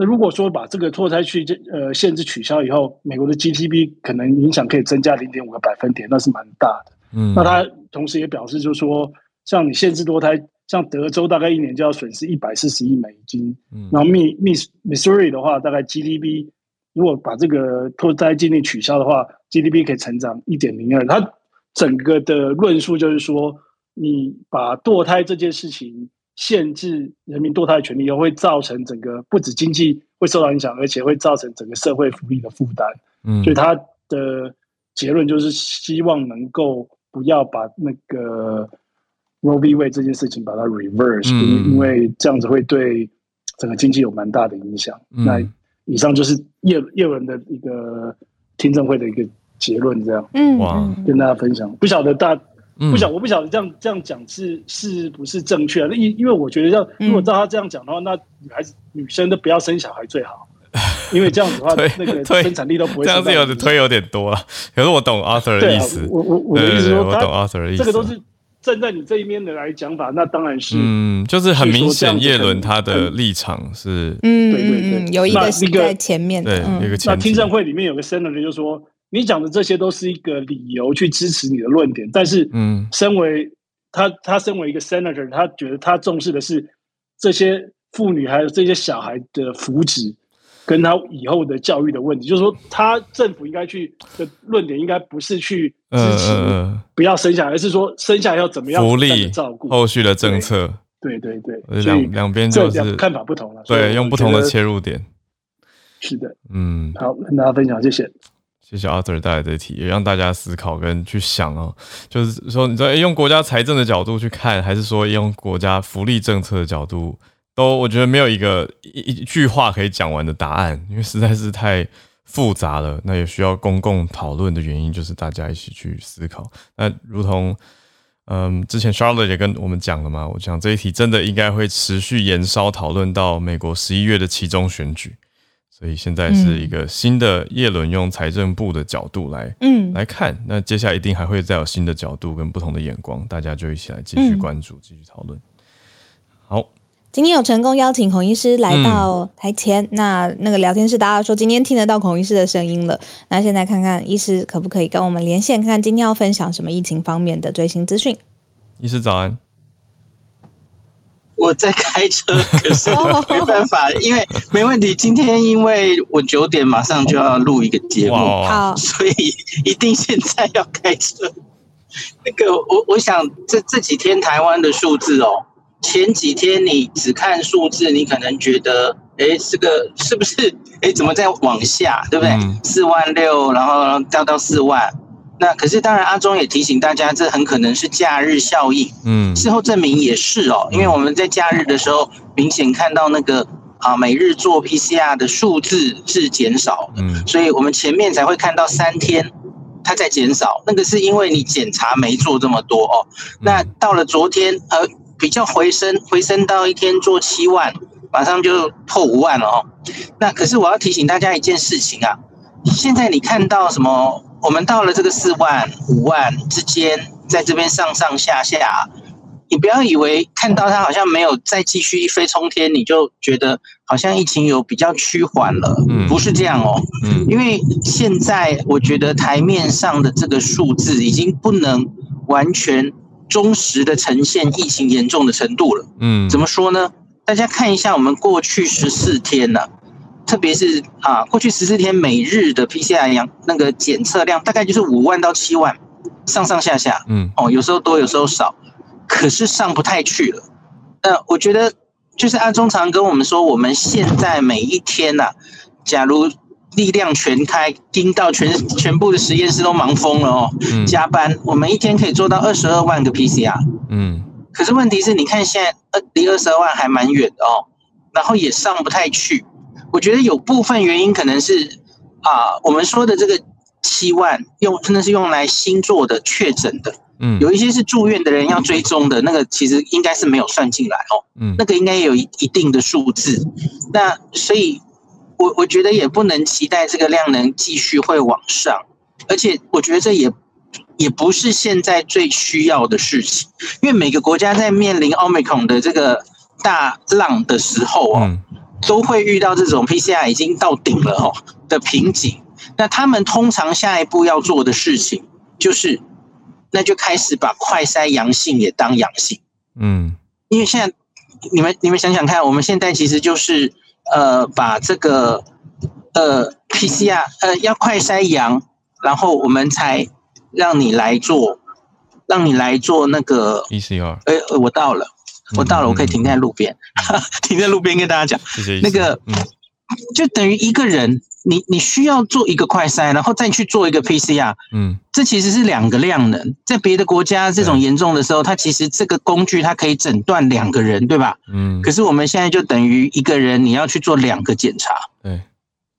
那如果说把这个脱胎去呃限制取消以后，美国的 GDP 可能影响可以增加零点五个百分点，那是蛮大的。嗯，那他同时也表示，就是说，像你限制多胎，像德州大概一年就要损失一百四十亿美金。嗯，然后密密 Missouri 的话，大概 GDP 如果把这个脱胎禁令取消的话，GDP 可以成长一点零二。它整个的论述就是说，你把堕胎这件事情限制人民堕胎的权利，又会造成整个不止经济会受到影响，而且会造成整个社会福利的负担。嗯，所以他的结论就是希望能够。不要把那个 Roe v. Wade 这件事情把它 reverse，因因为这样子会对整个经济有蛮大的影响。那以上就是叶叶文的一个听证会的一个结论，这样，嗯，哇，跟大家分享。不晓得大，不晓我不晓得这样这样讲是是不是正确？那因因为我觉得，要如果照他这样讲的话，那女孩子女生都不要生小孩最好。因为这样子的话，那个生产力都不会这样子，有的推有点多了。可是我懂 Arthur 的意思，我我我的意思说，我懂 Arthur 的意思。这个都是站在你这一面的来讲法，那当然是，嗯，就是很明显，叶伦他的立场是，嗯，对对对，有一个在前面，对，一个那听证会里面有个 senator 就说，你讲的这些都是一个理由去支持你的论点，但是，嗯，身为他他身为一个 senator，他觉得他重视的是这些妇女还有这些小孩的福祉。跟他以后的教育的问题，就是说，他政府应该去的论点，应该不是去支持不要生下来，而是说生下来要怎么样福利照顾后续的政策。对对对，两两边就是看法不同了。对，用不同的切入点。是的，嗯，好，跟大家分享，谢谢，谢谢 Arthur 带来的题，也让大家思考跟去想哦，就是说，你说用国家财政的角度去看，还是说用国家福利政策的角度？都我觉得没有一个一一句话可以讲完的答案，因为实在是太复杂了。那也需要公共讨论的原因，就是大家一起去思考。那如同嗯，之前 Charlotte 也跟我们讲了嘛，我讲这一题真的应该会持续延烧讨论到美国十一月的其中选举。所以现在是一个新的叶伦用财政部的角度来嗯来看，那接下来一定还会再有新的角度跟不同的眼光，大家就一起来继续关注，继续讨论。好。今天有成功邀请孔医师来到台前，那那个聊天室大家说今天听得到孔医师的声音了。那现在看看医师可不可以跟我们连线，看看今天要分享什么疫情方面的最新资讯。医师早安，我在开车，可是没办法，因为没问题。今天因为我九点马上就要录一个节目，好，所以一定现在要开车。那个我我想这这几天台湾的数字哦。前几天你只看数字，你可能觉得，哎，这个是不是？哎，怎么在往下，对不对？四万六，然后掉到四万。那可是当然，阿中也提醒大家，这很可能是假日效应。嗯，事后证明也是哦，因为我们在假日的时候，明显看到那个啊，每日做 PCR 的数字是减少的。嗯，所以我们前面才会看到三天它在减少，那个是因为你检查没做这么多哦。那到了昨天，呃。比较回升，回升到一天做七万，马上就破五万了哦。那可是我要提醒大家一件事情啊，现在你看到什么？我们到了这个四万、五万之间，在这边上上下下，你不要以为看到它好像没有再继续一飞冲天，你就觉得好像疫情有比较趋缓了。嗯，不是这样哦。嗯，因为现在我觉得台面上的这个数字已经不能完全。忠实的呈现疫情严重的程度了。嗯，怎么说呢？大家看一下我们过去十四天呢，特别是啊，过去十四天每日的 PCR 阳那个检测量大概就是五万到七万，上上下下。嗯，哦，有时候多，有时候少，可是上不太去了。那我觉得就是阿中常跟我们说，我们现在每一天呐，假如。力量全开，盯到全全部的实验室都忙疯了哦，加班，我们一天可以做到二十二万个 PCR。嗯，可是问题是，你看现在呃离二十二万还蛮远的哦，然后也上不太去。我觉得有部分原因可能是啊，我们说的这个七万用真的是用来新做的确诊的，嗯，有一些是住院的人要追踪的那个，其实应该是没有算进来哦，嗯，那个应该有一一定的数字，那所以。我我觉得也不能期待这个量能继续会往上，而且我觉得这也也不是现在最需要的事情，因为每个国家在面临奥密克戎的这个大浪的时候哦，都会遇到这种 PCR 已经到顶了哦的瓶颈。那他们通常下一步要做的事情就是，那就开始把快筛阳性也当阳性。嗯，因为现在你们你们想想看，我们现在其实就是呃把这个呃 PCR 呃要快筛阳，然后我们才。让你来做，让你来做那个 PCR。哎，我到了，我到了，我可以停在路边，停在路边跟大家讲。谢谢。那个，就等于一个人，你你需要做一个快筛，然后再去做一个 PCR。嗯，这其实是两个量能。在别的国家这种严重的时候，它其实这个工具它可以诊断两个人，对吧？嗯。可是我们现在就等于一个人，你要去做两个检查。对。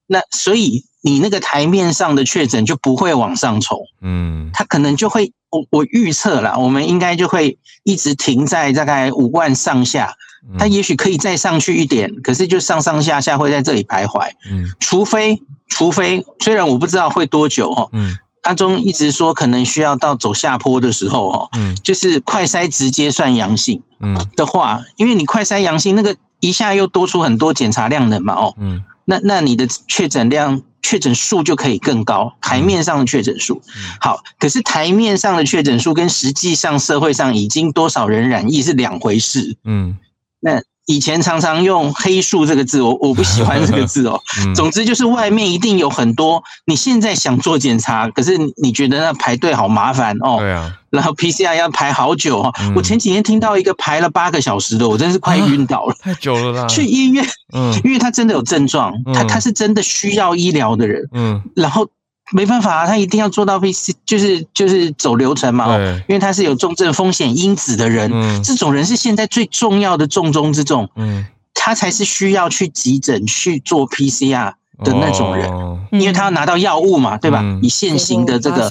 那所以。你那个台面上的确诊就不会往上冲，嗯，它可能就会，我我预测了，我们应该就会一直停在大概五万上下，它也许可以再上去一点，可是就上上下下会在这里徘徊，嗯，除非除非，虽然我不知道会多久哈，嗯，阿中一直说可能需要到走下坡的时候哦，嗯，就是快筛直接算阳性，嗯。的话，因为你快筛阳性那个一下又多出很多检查量能嘛，哦，嗯，那那你的确诊量。确诊数就可以更高，台面上的确诊数好，可是台面上的确诊数跟实际上社会上已经多少人染疫是两回事。嗯，那。以前常常用“黑数”这个字，我我不喜欢这个字哦。总之就是外面一定有很多，你现在想做检查，可是你觉得那排队好麻烦哦。对啊。然后 PCR 要排好久哦。我前几天听到一个排了八个小时的，我真是快晕倒了。太久了啦。去医院，嗯，因为他真的有症状，他他是真的需要医疗的人，嗯，然后。没办法啊，他一定要做到 PC，就是就是走流程嘛。因为他是有重症风险因子的人，这种人是现在最重要的重中之重。嗯，他才是需要去急诊去做 PCR 的那种人，因为他要拿到药物嘛，对吧？以现行的这个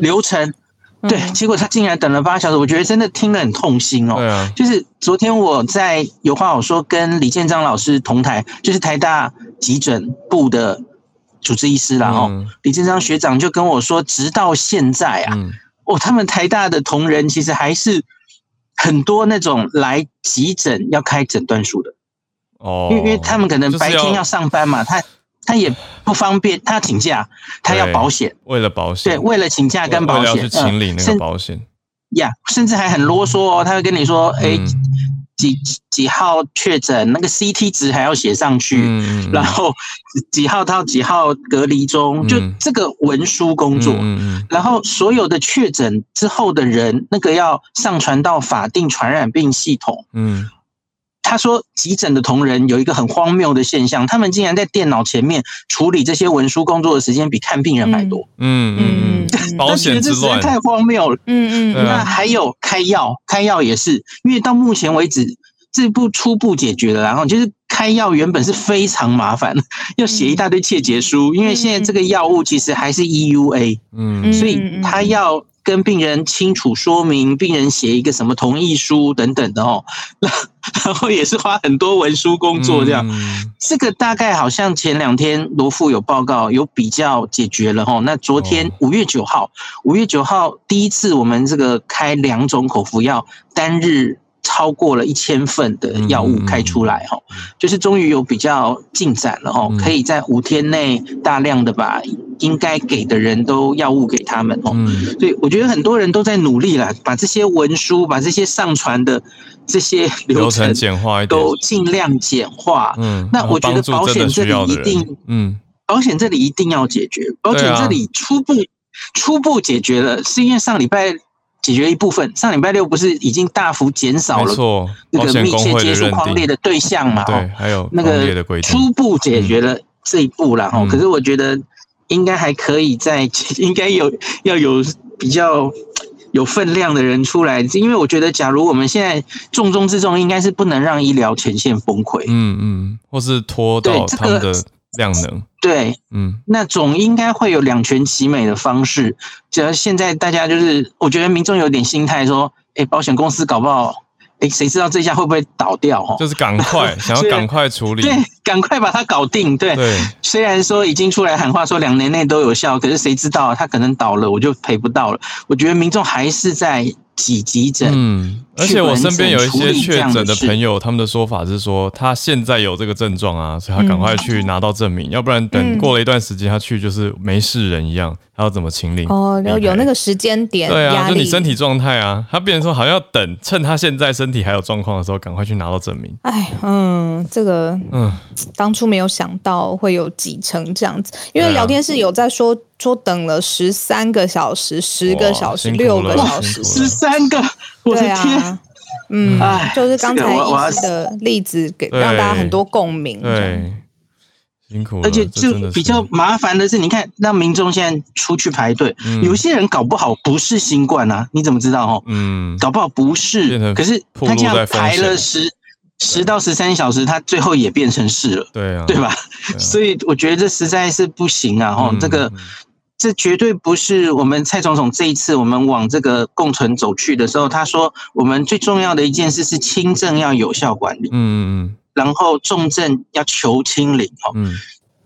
流程，对，结果他竟然等了八小时，我觉得真的听了很痛心哦。对啊，就是昨天我在有话好说跟李建章老师同台，就是台大急诊部的。主治医师啦，哦，李正章学长就跟我说，直到现在啊，哦，他们台大的同仁其实还是很多那种来急诊要开诊断书的，哦，因为因为他们可能白天要上班嘛，他他也不方便，他请假，他要保险，为了保险，对，为了请假跟保险，去清理那个保险，呀，甚至还很啰嗦哦，他会跟你说，哎。几几号确诊，那个 CT 值还要写上去，然后几号到几号隔离中，就这个文书工作，然后所有的确诊之后的人，那个要上传到法定传染病系统。嗯，他说急诊的同仁有一个很荒谬的现象，他们竟然在电脑前面处理这些文书工作的时间比看病人还多。嗯嗯嗯，保险之乱太荒谬了。嗯嗯，那还有开药，开药也是，因为到目前为止。这步初步解决了，然后就是开药原本是非常麻烦，要写一大堆切结书，因为现在这个药物其实还是 EUA，嗯，所以他要跟病人清楚说明，病人写一个什么同意书等等的哦，然后也是花很多文书工作这样。这个大概好像前两天罗富有报告有比较解决了哈，那昨天五月九号，五月九号第一次我们这个开两种口服药单日。超过了一千份的药物开出来哈，就是终于有比较进展了哈，可以在五天内大量的把应该给的人都药物给他们哦。所以我觉得很多人都在努力啦，把这些文书、把这些上传的这些流程简化一点，都尽量简化。嗯，那我觉得保险这里一定，嗯，保险这里一定要解决。保险这里初步初步解决了，是因为上礼拜。解决一部分，上礼拜六不是已经大幅减少了那个密切接触框列的对象嘛？对，还有那个初步解决了这一步了哈。可是我觉得应该还可以在，应该有要有比较有分量的人出来，因为我觉得，假如我们现在重中之重，应该是不能让医疗前线崩溃，嗯嗯，或是拖到他们的。量能对，嗯，那总应该会有两全其美的方式。只要现在大家就是，我觉得民众有点心态说，哎，保险公司搞不好，哎，谁知道这下会不会倒掉？哦，就是赶快 想要赶快处理。对赶快把它搞定。对，虽然说已经出来喊话说两年内都有效，可是谁知道他可能倒了，我就赔不到了。我觉得民众还是在。挤急诊，嗯，而且我身边有一些确诊的朋友，他们的说法是说，他现在有这个症状啊，所以他赶快去拿到证明，要不然等过了一段时间他去就是没事人一样，他要怎么清零？哦，有有那个时间点，对啊，就你身体状态啊，他变成说好像要等，趁他现在身体还有状况的时候，赶快去拿到证明。哎，嗯，这个，嗯，当初没有想到会有几成这样子，因为聊天室有在说。说等了十三个小时、十个小时、六个小时，十三个，我的天，嗯，就是刚才一师的例子，给让大家很多共鸣。对，辛苦。而且就比较麻烦的是，你看让民众现在出去排队，有些人搞不好不是新冠啊，你怎么知道？哦，嗯，搞不好不是，可是他这样排了十十到十三小时，他最后也变成是了，对啊，对吧？所以我觉得这实在是不行啊！哦，这个。这绝对不是我们蔡总统这一次我们往这个共存走去的时候，他说我们最重要的一件事是轻症要有效管理，嗯嗯嗯，然后重症要求清零，哈，嗯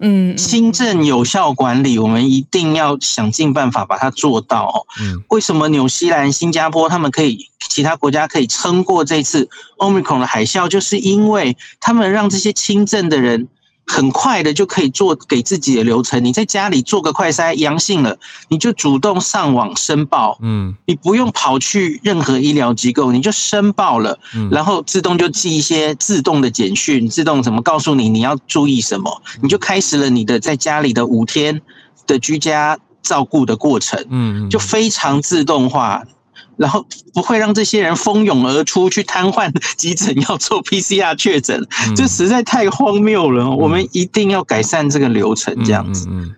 嗯，轻症有效管理，我们一定要想尽办法把它做到，哦，嗯，为什么纽西兰、新加坡他们可以，其他国家可以撑过这次 Omicron 的海啸，就是因为他们让这些轻症的人。很快的就可以做给自己的流程，你在家里做个快筛，阳性了，你就主动上网申报，嗯，你不用跑去任何医疗机构，你就申报了，嗯，然后自动就寄一些自动的简讯，自动怎么告诉你你要注意什么，你就开始了你的在家里的五天的居家照顾的过程，嗯，就非常自动化。然后不会让这些人蜂拥而出去瘫痪急诊要做 PCR 确诊，这实在太荒谬了。我们一定要改善这个流程，这样子。嗯，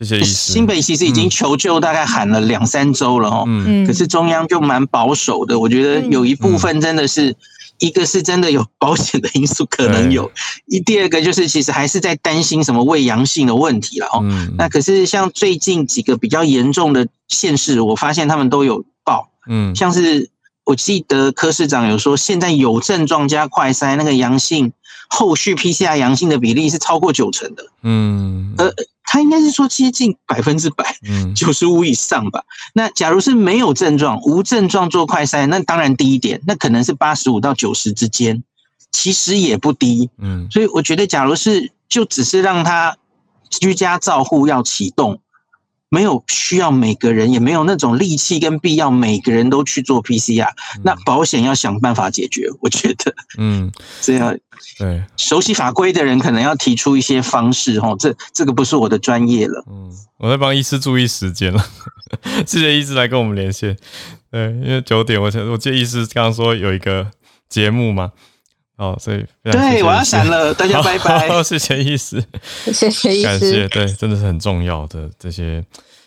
谢谢新北其实已经求救，大概喊了两三周了哦。嗯，可是中央就蛮保守的。我觉得有一部分真的是一个是真的有保险的因素，可能有一第二个就是其实还是在担心什么胃阳性的问题了哦。那可是像最近几个比较严重的县市，我发现他们都有报。嗯，像是我记得柯市长有说，现在有症状加快筛那个阳性，后续 PCR 阳性的比例是超过九成的。嗯，呃，他应该是说接近百分之百，嗯，九十五以上吧。那假如是没有症状、无症状做快筛，那当然低一点，那可能是八十五到九十之间，其实也不低。嗯，所以我觉得，假如是就只是让他居家照护要启动。没有需要每个人，也没有那种力气跟必要，每个人都去做 PCR。那保险要想办法解决，我觉得，嗯，这样对熟悉法规的人可能要提出一些方式哈。这这个不是我的专业了。嗯，我在帮医师注意时间了，谢谢医师来跟我们连线。对，因为九点，我我记得医师刚刚说有一个节目嘛，哦，所以对，我要闪了，大家拜拜。谢谢医师，谢谢医师，感谢，对，真的是很重要的这些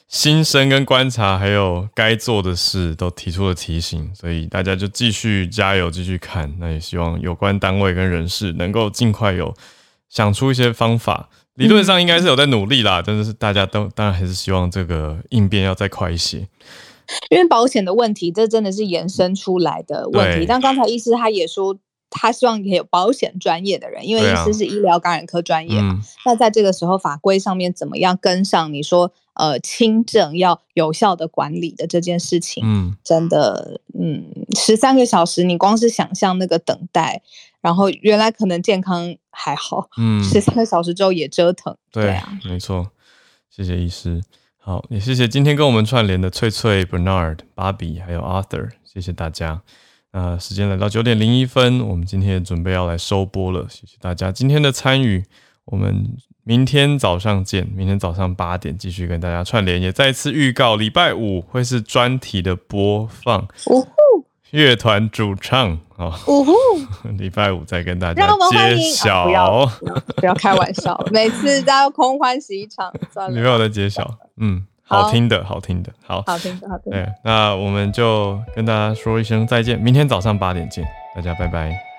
心声跟观察，还有该做的事都提出了提醒，所以大家就继续加油，继续看。那也希望有关单位跟人士能够尽快有想出一些方法，理论上应该是有在努力啦，但是大家都当然还是希望这个应变要再快一些。因为保险的问题，这真的是延伸出来的问题。但刚才医师他也说。他希望也有保险专业的人，因为医师是医疗感染科专业嘛。那在这个时候，法规上面怎么样跟上？你说，呃，轻症要有效的管理的这件事情，嗯，真的，嗯，十三个小时，你光是想象那个等待，然后原来可能健康还好，嗯，十三个小时之后也折腾，对啊，没错。谢谢医师，好，也谢谢今天跟我们串联的翠翠、Bernard、芭比还有 Arthur，谢谢大家。那时间来到九点零一分，我们今天也准备要来收播了。谢谢大家今天的参与，我们明天早上见。明天早上八点继续跟大家串联，也再次预告礼拜五会是专题的播放。呜呼，乐团主唱啊！呜呼，礼拜五再跟大家揭晓。不要不要开玩笑，每次都要空欢喜一场。算了，礼拜五再揭晓。嗯。好听的，好听的，好，好听的，好听的。对，那我们就跟大家说一声再见，明天早上八点见，大家拜拜。